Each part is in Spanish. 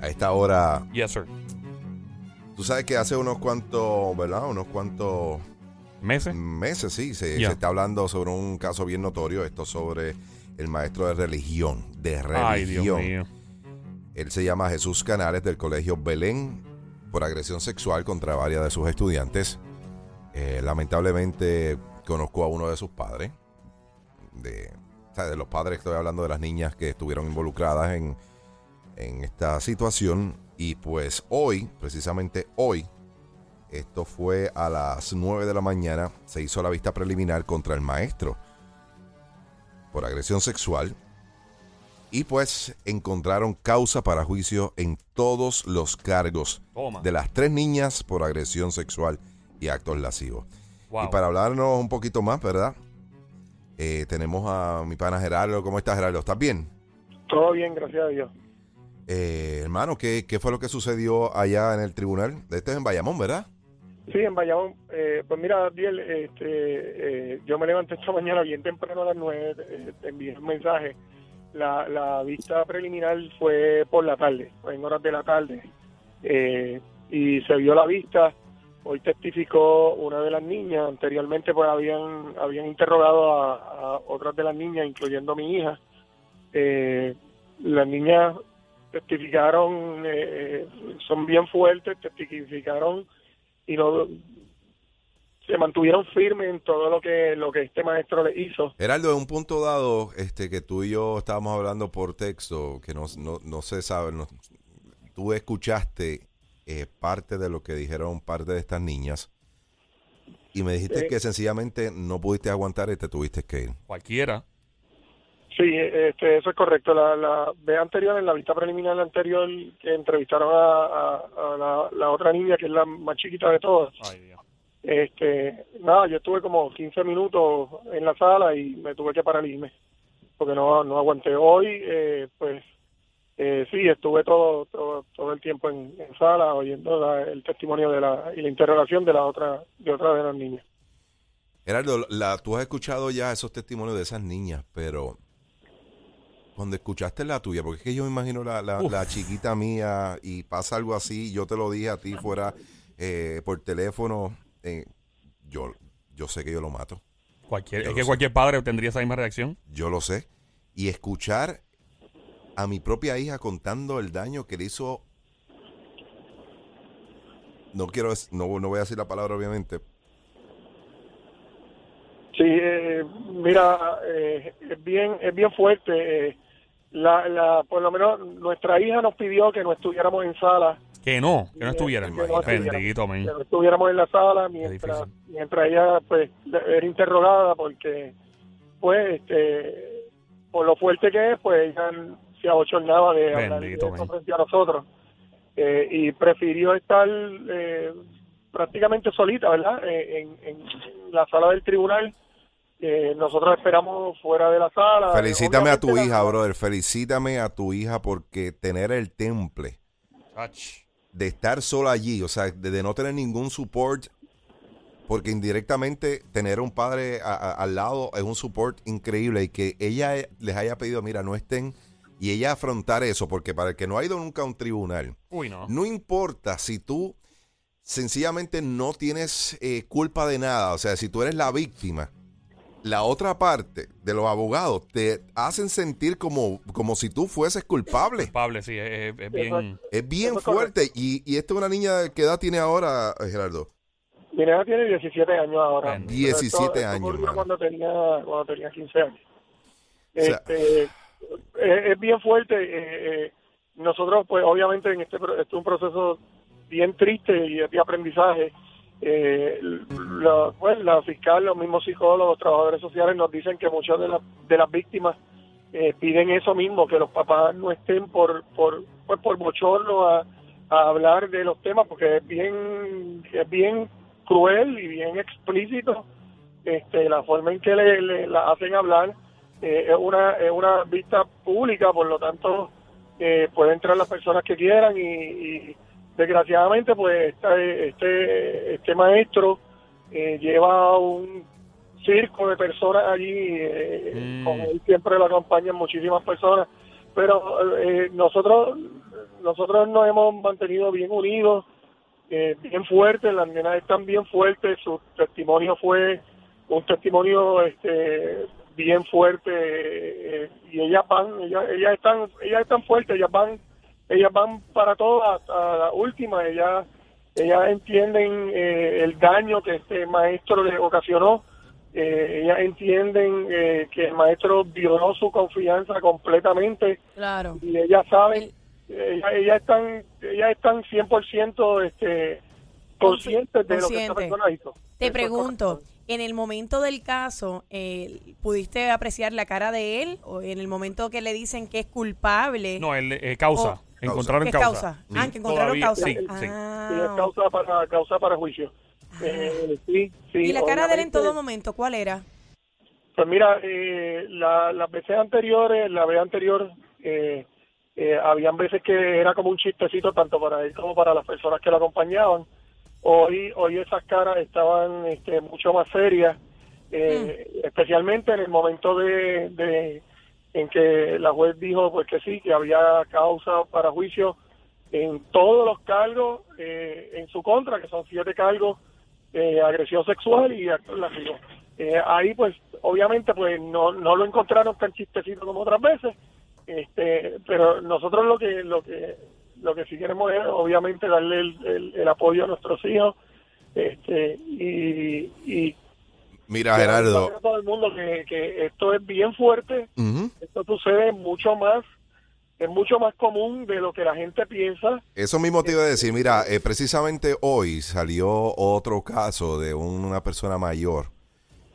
a esta hora. Yes, sir. Tú sabes que hace unos cuantos, ¿verdad? Unos cuantos ¿Meses? meses, sí, se, está hablando sobre un caso bien notorio, esto sobre el maestro de religión, de Ay, Dios religión. mío. Él se llama Jesús Canales del Colegio Belén por agresión sexual contra varias de sus estudiantes. Eh, lamentablemente conozco a uno de sus padres, de, o sea, de los padres, estoy hablando de las niñas que estuvieron involucradas en, en esta situación. Y pues hoy, precisamente hoy, esto fue a las 9 de la mañana, se hizo la vista preliminar contra el maestro por agresión sexual. Y pues encontraron causa para juicio en todos los cargos Toma. de las tres niñas por agresión sexual y actos lascivos. Wow. Y para hablarnos un poquito más, ¿verdad? Eh, tenemos a mi pana Gerardo. ¿Cómo estás, Gerardo? ¿Estás bien? Todo bien, gracias a Dios. Eh, hermano, ¿qué, ¿qué fue lo que sucedió allá en el tribunal? Este es en Bayamón, ¿verdad? Sí, en Bayamón. Eh, pues mira, Diel, este, eh, yo me levanté esta mañana bien temprano a las nueve, eh, te envié un mensaje. La, la vista preliminar fue por la tarde, en horas de la tarde. Eh, y se vio la vista. Hoy testificó una de las niñas. Anteriormente pues habían, habían interrogado a, a otras de las niñas, incluyendo mi hija. Eh, las niñas testificaron, eh, son bien fuertes, testificaron y no se mantuvieron firmes en todo lo que lo que este maestro le hizo. Gerardo, en un punto dado, este, que tú y yo estábamos hablando por texto, que no, no, no se sabe, no- tú escuchaste eh, parte de lo que dijeron parte de estas niñas y me dijiste Sí. que sencillamente no pudiste aguantar y te tuviste que ir. Cualquiera. Sí, este, eso es correcto. La, la vez anterior, en la vista preliminar anterior, que entrevistaron a, a- a la, la otra niña, que es la más chiquita de todas. Ay, Dios. Este, nada, yo estuve como 15 minutos en la sala y me tuve que paralizarme porque no, no aguanté. Hoy, eh, pues, eh, sí, estuve todo, todo, todo el tiempo en, en sala oyendo la- el testimonio de la, y la interrogación de la otra, de otra de las niñas. Gerardo, la, tú has escuchado ya esos testimonios de esas niñas, pero cuando escuchaste la tuya, porque es que yo me imagino la, la, la chiquita mía y pasa algo así, yo te lo dije a ti fuera eh, por teléfono, eh, yo, yo sé que yo lo mato, Cualquier, Yo es lo que sé. cualquier padre tendría esa misma reacción. yo lo sé, y escuchar a mi propia hija contando el daño que le hizo, no quiero, no, no voy a decir la palabra obviamente, Sí, eh, mira, eh, es bien, es bien fuerte. eh, la, la, por lo menos nuestra hija nos pidió que no estuviéramos en sala, Que no, que no Que estuviera. no estuviera. Bendito, que no estuviéramos en la sala mientras, mientras ella pues era interrogada porque pues este por lo fuerte que es pues ella se abochornaba de hablar de frente a nosotros. Eh, y prefirió estar eh, prácticamente solita verdad Eh, en, en la sala del tribunal Eh, nosotros esperamos fuera de la sala felicítame a tu la- hija, brother, felicítame a tu hija porque tener el temple Ach. de estar sola allí, o sea, de, de no tener ningún support, porque indirectamente tener un padre a- a- al lado es un support increíble y que ella eh, les haya pedido, mira, no estén, y ella afrontar eso, porque para el que no ha ido nunca a un tribunal, Uy, no. no importa si tú sencillamente no tienes eh, culpa de nada, o sea, si tú eres la víctima, la otra parte de los abogados te hacen sentir como, como si tú fueses culpable. Culpable, sí, es, bien. Es bien es fuerte. Y, y esta es una niña, ¿qué edad tiene ahora, Gerardo? Mi nena tiene 17 años ahora. Bendito. 17 Pero esto- esto años. Cuando tenía, cuando tenía 15 años. O sea- Este, es, es bien fuerte. eh, eh, nosotros, pues, obviamente, en este, este es un proceso bien triste y es de aprendizaje. Eh, la, pues, la fiscal, los mismos psicólogos, trabajadores sociales nos dicen que muchas de, las de las víctimas eh, piden eso mismo, que los papás no estén por, por, pues, por bochorno a, hablar de los temas, porque es bien, es bien cruel y bien explícito este, la forma en que le, le- la hacen hablar eh, es una es una vista pública por lo tanto eh, pueden entrar las personas que quieran y, y desgraciadamente pues este este, este maestro eh, lleva un circo de personas allí eh, Mm. con él siempre lo acompañan muchísimas personas pero eh, nosotros nosotros nos hemos mantenido bien unidos, eh, bien fuertes, las nenas están bien fuertes, su testimonio fue un testimonio este bien fuerte eh, y ellas van, ellas, ellas están, ellas están fuertes, ellas van, ellas van para todas hasta la última, ellas, ellas entienden eh, el daño que este maestro les ocasionó, eh, ellas entienden eh, que el maestro violó su confianza completamente Claro. y ellas saben, ellas, ellas están, ellas están 100% este, conscientes de lo que esta Consciente. persona hizo. Te pregunto, en el momento del caso, eh, ¿pudiste apreciar la cara de él? ¿O en el momento que le dicen que es culpable? No, el eh, causa. Encontraron ¿Qué es causa. causa? Ah, que encontraron Todavía- causa. Sí, sí. Ah, Sí, causa para, causa para juicio. Eh, sí, sí, ¿Y la cara de él en todo momento cuál era? Pues mira, eh, la- las veces anteriores, la vez anterior, eh, eh, habían veces que era como un chistecito tanto para él como para las personas que lo acompañaban. Hoy, hoy esas caras estaban este, mucho más serias, eh, especialmente en el momento de, de- en que la juez dijo pues que sí, que había causa para juicio en todos los cargos eh, en su contra, que son siete cargos eh, agresión sexual y acto. Eh, ahí pues obviamente pues no, no lo encontraron tan chistecito como otras veces, este, pero nosotros lo que lo que lo que sí queremos es obviamente darle el, el- el apoyo a nuestros hijos este y, y Mira, Gerardo. a todo el mundo que, que esto es bien fuerte, esto sucede mucho más es mucho más común de lo que la gente piensa Eso mismo te iba a decir, mira, eh, precisamente hoy salió otro caso de un- una persona mayor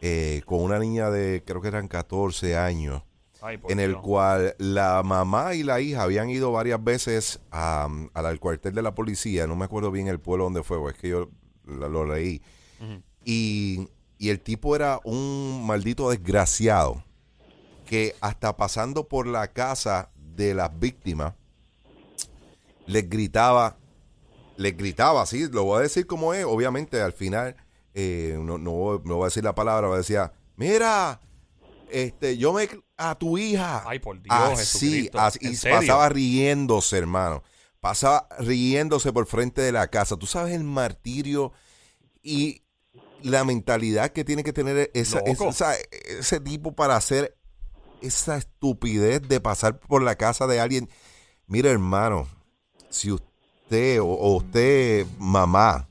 eh, con una niña de, creo que eran 14 años, Ay, en el Dios. cual la mamá y la hija habían ido varias veces a, al al cuartel de la policía, no me acuerdo bien el pueblo donde fue, es que yo lo, lo leí, Ujú. y, y el tipo era un maldito desgraciado que hasta pasando por la casa de las víctimas les gritaba, les gritaba, sí, lo voy a decir como es, obviamente al final eh, no, no, voy- no voy a decir la palabra, voy a decir, mira, este, yo me a tu hija. Ay, por Dios, así, así, ¿En y serio? pasaba riéndose, hermano. Pasaba riéndose por frente de la casa. Tú sabes el martirio y la mentalidad que tiene que tener esa, Loco. esa- ese tipo para hacer esa estupidez de pasar por la casa de alguien. Mira, hermano, si usted o, o usted, mamá,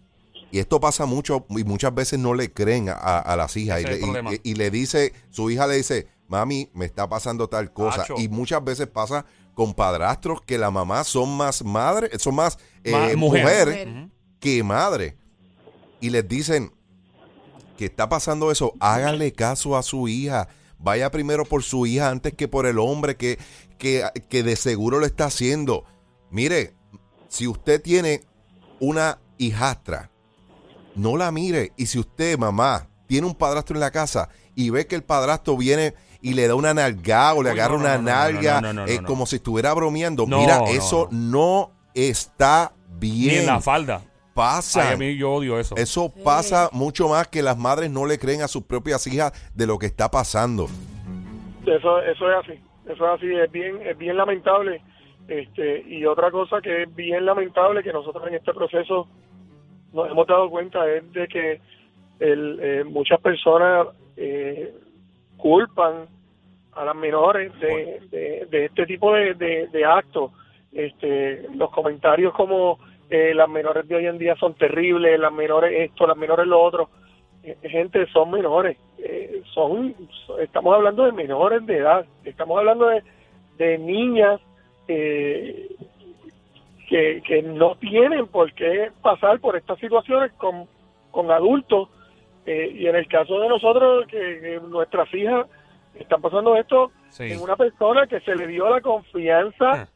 y esto pasa mucho y muchas veces no le creen a, a las hijas y le, el problema. y- y le dice, su hija le dice, mami, me está pasando tal cosa. Acho. Y muchas veces pasa con padrastros que la mamá son más madres, son más eh, Ma- mujer. que madre. Y les dicen que está pasando eso, hágale caso a su hija. Vaya primero por su hija antes que por el hombre que, que, que de seguro lo está haciendo. Mire, si usted tiene una hijastra, no la mire. Y si usted, mamá, tiene un padrastro en la casa y ve que el padrastro viene y le da una nalga o le agarra no, no, una no, nalga, eh, como si estuviera bromeando, mira, eso no. está Ni bien. en la falda. Pasa. Ay, a mí yo odio eso. Eso pasa mucho más que las madres no le creen a sus propias hijas de lo que está pasando. Eso, eso es así, eso es así, es bien, es bien lamentable. Este, y otra cosa que es bien lamentable que nosotros en este proceso nos hemos dado cuenta es de que el, eh, muchas personas eh, culpan a las menores de, de, de este tipo de, de, de actos. Este, los comentarios como eh, las menores de hoy en día son terribles, las menores esto, las menores lo otro. Eh, gente, son menores, eh, son, estamos hablando de menores de edad, estamos hablando de, de niñas eh, que, que no tienen por qué pasar por estas situaciones con, con adultos y en el caso de nosotros que, que nuestras hijas están pasando esto Sí. en una persona que se le dio la confianza Ah.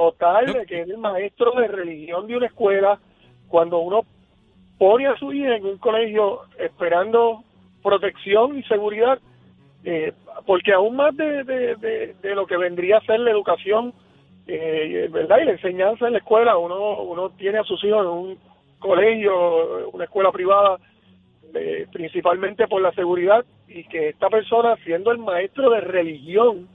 Total No. de que es el maestro de religión de una escuela cuando uno pone a su hija en un colegio esperando protección y seguridad eh, porque aún más de, de, de- de lo que vendría a ser la educación eh, verdad y la enseñanza en la escuela uno uno tiene a sus hijos en un colegio una escuela privada eh, principalmente por la seguridad y que esta persona siendo el maestro de religión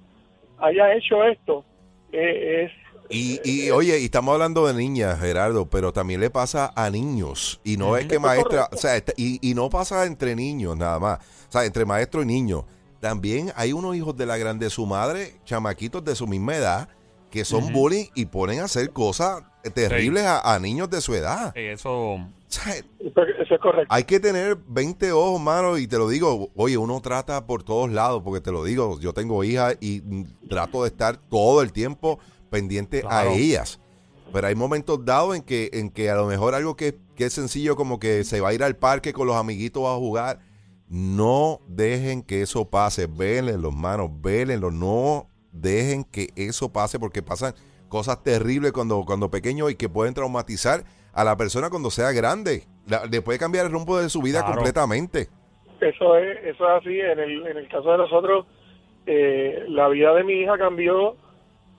haya hecho esto eh, es Y, y oye, y estamos hablando de niñas, Gerardo, pero también le pasa a niños. Y no es que maestra, o sea, este- y, y no pasa entre niños nada más, o sea, entre maestro y niño. También hay unos hijos de la grande de su madre, chamaquitos de su misma edad, que son bullying y ponen a hacer cosas terribles a, a niños de su edad. Eh, eso. O sea, Eso, es correcto. hay que tener 20 ojos, mano, y te lo digo, oye, uno trata por todos lados, porque te lo digo, yo tengo hijas y trato de estar todo el tiempo pendiente Claro. a ellas. Pero hay momentos dados en que, en que a lo mejor algo que, que es sencillo, como que se va a ir al parque con los amiguitos a jugar, no dejen que eso pase, vélenlos, manos, vélenlos, no dejen que eso pase, porque pasan cosas terribles cuando, cuando pequeños y que pueden traumatizar a la persona cuando sea grande. La- le puede cambiar el rumbo de su vida Claro. completamente. Eso es, eso es así. En el, en el caso de nosotros, eh, la vida de mi hija cambió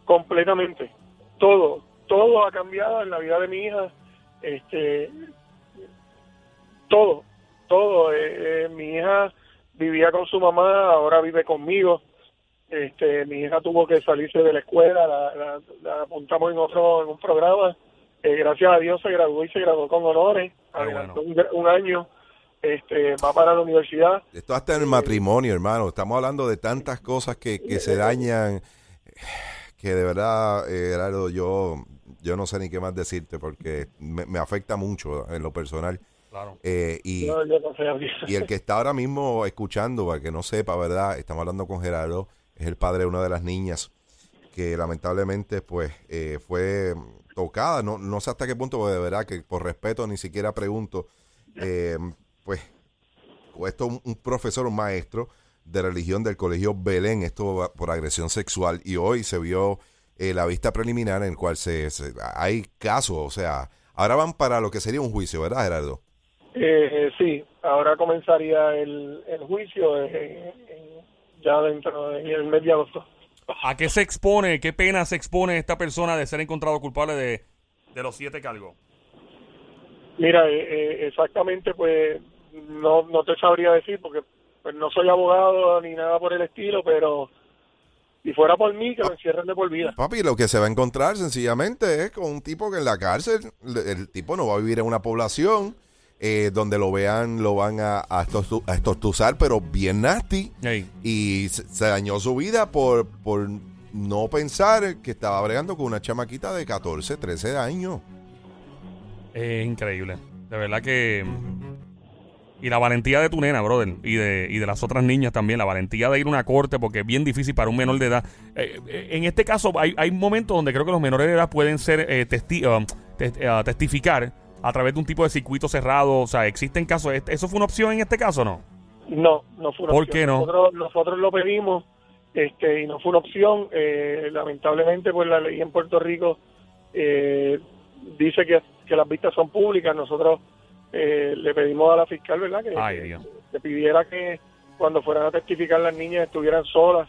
completamente. Todo, todo ha cambiado en la vida de mi hija. Este, todo, todo. Eh, eh, mi hija vivía con su mamá, ahora vive conmigo. Este, mi hija tuvo que salirse de la escuela, la, la- la apuntamos en otro, en un programa. Eh, gracias a Dios se graduó y se graduó con honores. Qué Adelantó un, un año. Este, va para la universidad. Esto hasta en el matrimonio, hermano. Estamos hablando de tantas cosas que, que se dañan, que de verdad, eh, Gerardo, yo, yo no sé ni qué más decirte porque me, me afecta mucho en lo personal. Claro. Eh, y, No, yo no sé, Gabriel. y el que está ahora mismo escuchando, para que no sepa, ¿verdad? Estamos hablando con Gerardo, es el padre de una de las niñas que lamentablemente pues eh, fue tocada, no, no sé hasta qué punto, porque de verdad que por respeto ni siquiera pregunto, eh, pues esto un, un profesor, un maestro de religión del colegio Belén, esto por agresión sexual y hoy se vio eh, la vista preliminar en el cual se, se- hay casos, o sea, ahora van para lo que sería un juicio, ¿verdad Gerardo? Eh, sí, ahora comenzaría el, el juicio eh, en- ya dentro del mes de agosto. ¿A qué se expone, qué pena se expone esta persona de ser encontrado culpable de, de los siete cargos? Mira, eh, exactamente, pues no, no te sabría decir porque pues, no soy abogado ni nada por el estilo, pero si fuera por mí, que lo encierren de por vida. Papi, lo que se va a encontrar sencillamente es con un tipo que en la cárcel, el tipo no va a vivir en una población eh, donde lo vean, lo van a, a, estortu- a estortuzar, pero bien nasty. Y se, se dañó su vida por, por no pensar que estaba bregando con una chamaquita de 14, 13 años. es increíble. De verdad que. Y la valentía de tu nena, brother, y de, y de las otras niñas también, la valentía de ir a una corte, porque es bien difícil para un menor de edad. Eh, eh, en este caso, hay, hay momentos donde creo que los menores de edad pueden ser eh, testi- tes- eh, testificar a través de un tipo de circuito cerrado. O sea, existen casos. ¿Est- ¿Eso fue una opción en este caso o no? No, no fue una ¿Por opción. qué no? Nosotros, nosotros lo pedimos este, y no fue una opción. Eh, lamentablemente, pues la ley en Puerto Rico eh, dice que, que las vistas son públicas. Nosotros eh, le pedimos a la fiscal, ¿verdad?, que, Ay, que- Dios. que pidiera que cuando fueran a testificar las niñas estuvieran solas.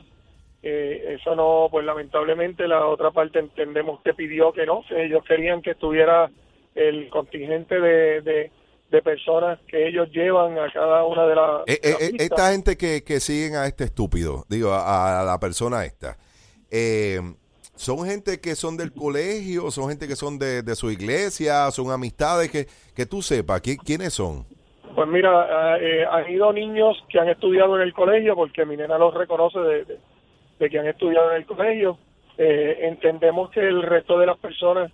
Eh, eso no, pues lamentablemente la otra parte entendemos que pidió que no. que Ellos querían que estuviera el contingente de, de, de personas que ellos llevan a cada una de las. Eh, eh, eh, esta gente que, que siguen a este estúpido, digo, a, a la persona esta, eh, ¿son gente que son del colegio? ¿Son gente que son de, de su iglesia? ¿Son amistades? Que, que tú sepas, ¿qui- ¿quiénes son? Pues mira, eh, han ido niños que han estudiado en el colegio, porque mi nena los reconoce de, de- que han estudiado en el colegio. Eh, entendemos que el resto de las personas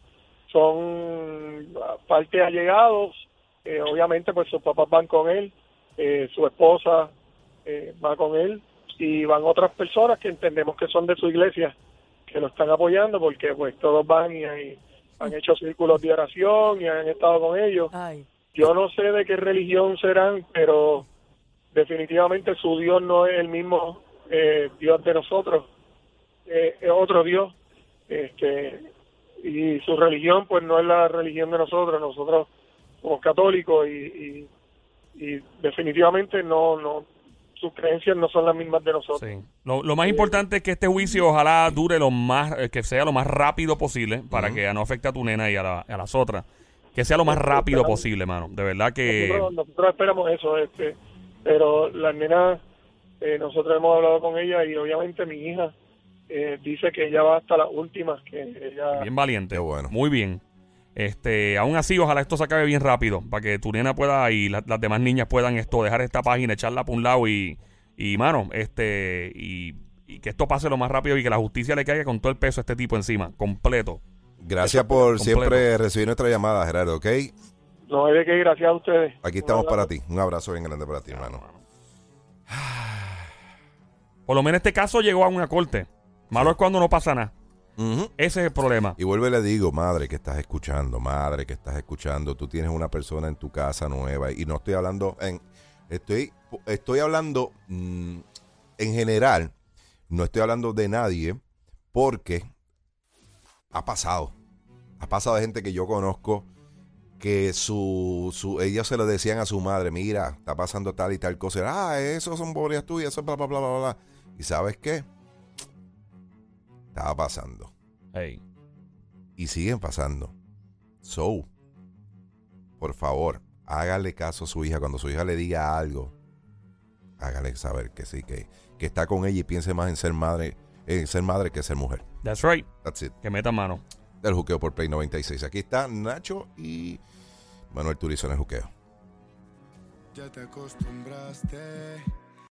son parte allegados. Eh, obviamente, pues sus papás van con él, eh, su esposa eh, va con él y van otras personas que entendemos que son de su iglesia, que lo están apoyando porque pues todos van y, y han hecho círculos de oración y han estado con ellos. Ay. Yo no sé de qué religión serán, pero definitivamente su Dios no es el mismo eh, Dios de nosotros, eh, es otro Dios, este, y su religión pues no es la religión de nosotros, nosotros somos católicos y, y, y definitivamente no, no, sus creencias no son las mismas de nosotros. Sí. Lo, lo más importante es que este juicio ojalá dure lo más, eh, que sea lo más rápido posible para que no afecte a tu nena y a, la- a las otras. Que sea lo más rápido posible, mano. De verdad que... Nosotros, nosotros esperamos eso, este, pero las nenas, eh, nosotros hemos hablado con ella y obviamente mi hija eh, dice que ella va hasta las últimas, que ella... Bien valiente. Bueno. Muy bien. Este, aún así, ojalá esto se acabe bien rápido para que tu nena pueda y la- las demás niñas puedan esto dejar esta página, echarla por un lado y, y mano, este, y, y que esto pase lo más rápido y que la justicia le caiga con todo el peso a este tipo encima, completo. Gracias por completo. siempre recibir nuestra llamada, Gerardo, ¿ok? No hay de qué, gracias a ustedes. Aquí estamos para ti. Un abrazo bien grande para ti, hermano. Por lo menos este caso llegó a una corte. Malo es cuando no pasa nada. Ese es el problema. Y vuelvo y le digo, madre que estás escuchando, madre que estás escuchando, tú tienes una persona en tu casa nueva y no estoy hablando en, estoy, estoy hablando mm, en general, no estoy hablando de nadie porque ha pasado, ha pasado de gente que yo conozco que su, su ellos se lo decían a su madre, mira, está pasando tal y tal cosa, ah, eso son boreas tuyas, eso bla, bla, bla, bla, bla. ¿Y sabes qué? Estaba pasando y siguen pasando. So, por favor, hágale caso a su hija. Cuando su hija le diga algo, hágale saber que sí, que, que está con ella y piense más en ser madre, en ser madre que ser mujer. That's right. That's it. Que meta mano. Del juqueo por Play 96. Aquí está Nacho y Manuel Turizo en el juqueo. Ya te acostumbraste